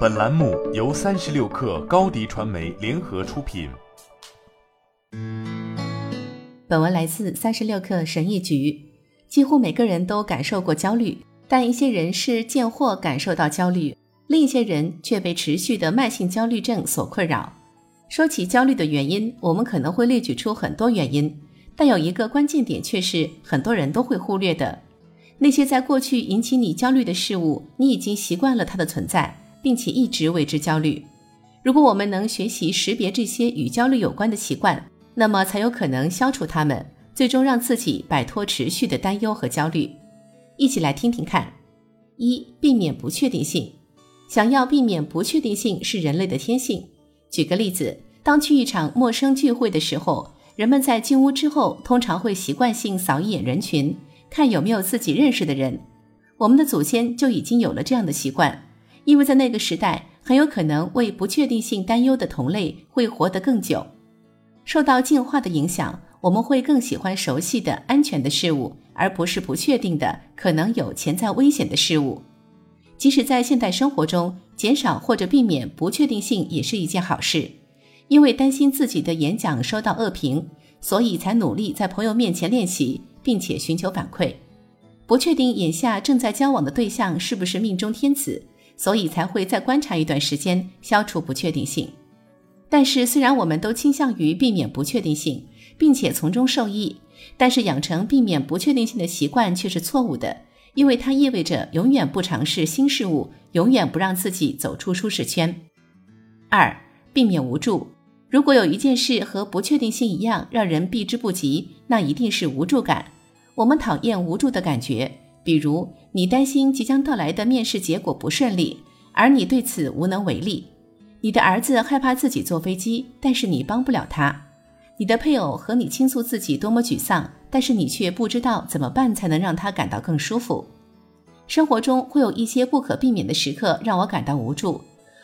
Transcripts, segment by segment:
本栏目由三十六氪高低传媒联合出品。本文来自三十六氪神译局。几乎每个人都感受过焦虑，但一些人是见货感受到焦虑，另一些人却被持续的慢性焦虑症所困扰。说起焦虑的原因，我们可能会列举出很多原因，但有一个关键点却是很多人都会忽略的。那些在过去引起你焦虑的事物，你已经习惯了它的存在，并且一直为之焦虑。如果我们能学习识别这些与焦虑有关的习惯，那么才有可能消除它们，最终让自己摆脱持续的担忧和焦虑。一起来听听看：一、避免不确定性。想要避免不确定性是人类的天性。举个例子，当去一场陌生聚会的时候，人们在进屋之后，通常会习惯性扫一眼人群。看有没有自己认识的人，我们的祖先就已经有了这样的习惯，因为在那个时代，很有可能为不确定性担忧的同类会活得更久。受到进化的影响，我们会更喜欢熟悉的安全的事物，而不是不确定的可能有潜在危险的事物。即使在现代生活中，减少或者避免不确定性也是一件好事，因为担心自己的演讲收到恶评，所以才努力在朋友面前练习。并且寻求反馈，不确定眼下正在交往的对象是不是命中天子，所以才会再观察一段时间，消除不确定性。但是，虽然我们都倾向于避免不确定性，并且从中受益，但是养成避免不确定性的习惯却是错误的，因为它意味着永远不尝试新事物，永远不让自己走出舒适圈。二、避免无助。如果有一件事和不确定性一样让人避之不及，那一定是无助感。我们讨厌无助的感觉，比如你担心即将到来的面试结果不顺利，而你对此无能为力；你的儿子害怕自己坐飞机，但是你帮不了他；你的配偶和你倾诉自己多么沮丧，但是你却不知道怎么办才能让他感到更舒服。生活中会有一些不可避免的时刻让我感到无助，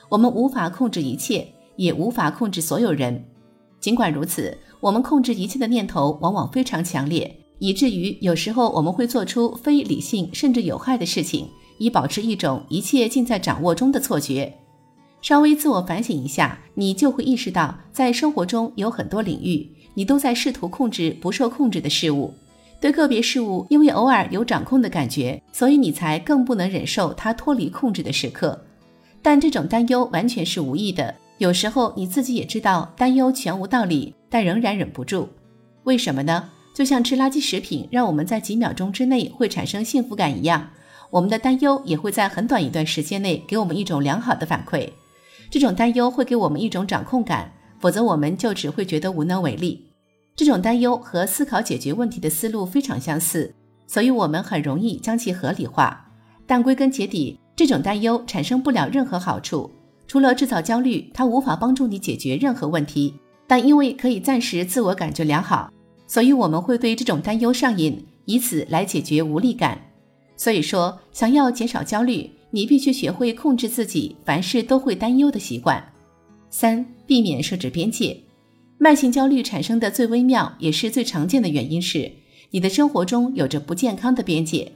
我们无法控制一切。也无法控制所有人。尽管如此，我们控制一切的念头往往非常强烈，以至于有时候我们会做出非理性甚至有害的事情，以保持一种一切尽在掌握中的错觉。稍微自我反省一下，你就会意识到，在生活中有很多领域，你都在试图控制不受控制的事物。对个别事物，因为偶尔有掌控的感觉，所以你才更不能忍受它脱离控制的时刻。但这种担忧完全是无意的。有时候你自己也知道担忧全无道理，但仍然忍不住。为什么呢？就像吃垃圾食品让我们在几秒钟之内会产生幸福感一样，我们的担忧也会在很短一段时间内给我们一种良好的反馈。这种担忧会给我们一种掌控感，否则我们就只会觉得无能为力。这种担忧和思考解决问题的思路非常相似，所以我们很容易将其合理化。但归根结底，这种担忧产生不了任何好处。除了制造焦虑，它无法帮助你解决任何问题。但因为可以暂时自我感觉良好，所以我们会对这种担忧上瘾，以此来解决无力感。所以说，想要减少焦虑，你必须学会控制自己凡事都会担忧的习惯。三、避免设置边界。慢性焦虑产生的最微妙也是最常见的原因是，你的生活中有着不健康的边界。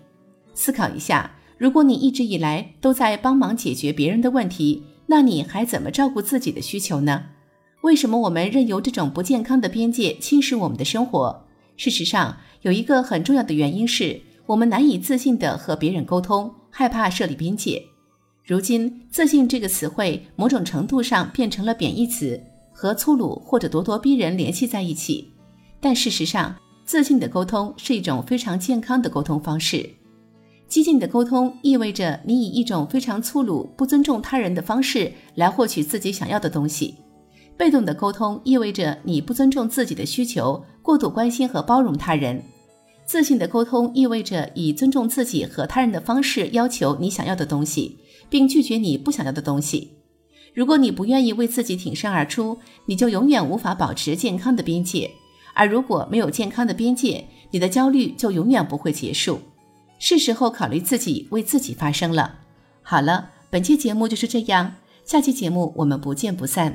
思考一下，如果你一直以来都在帮忙解决别人的问题，那你还怎么照顾自己的需求呢？为什么我们任由这种不健康的边界侵蚀我们的生活？事实上，有一个很重要的原因是我们难以自信地和别人沟通，害怕设立边界。如今，自信这个词汇某种程度上变成了贬义词，和粗鲁或者咄咄逼人联系在一起。但事实上，自信的沟通是一种非常健康的沟通方式。激进的沟通意味着你以一种非常粗鲁、不尊重他人的方式来获取自己想要的东西；被动的沟通意味着你不尊重自己的需求，过度关心和包容他人；自信的沟通意味着以尊重自己和他人的方式要求你想要的东西，并拒绝你不想要的东西。如果你不愿意为自己挺身而出，你就永远无法保持健康的边界；而如果没有健康的边界，你的焦虑就永远不会结束。是时候考虑自己为自己发声了。好了，本期节目就是这样，下期节目我们不见不散。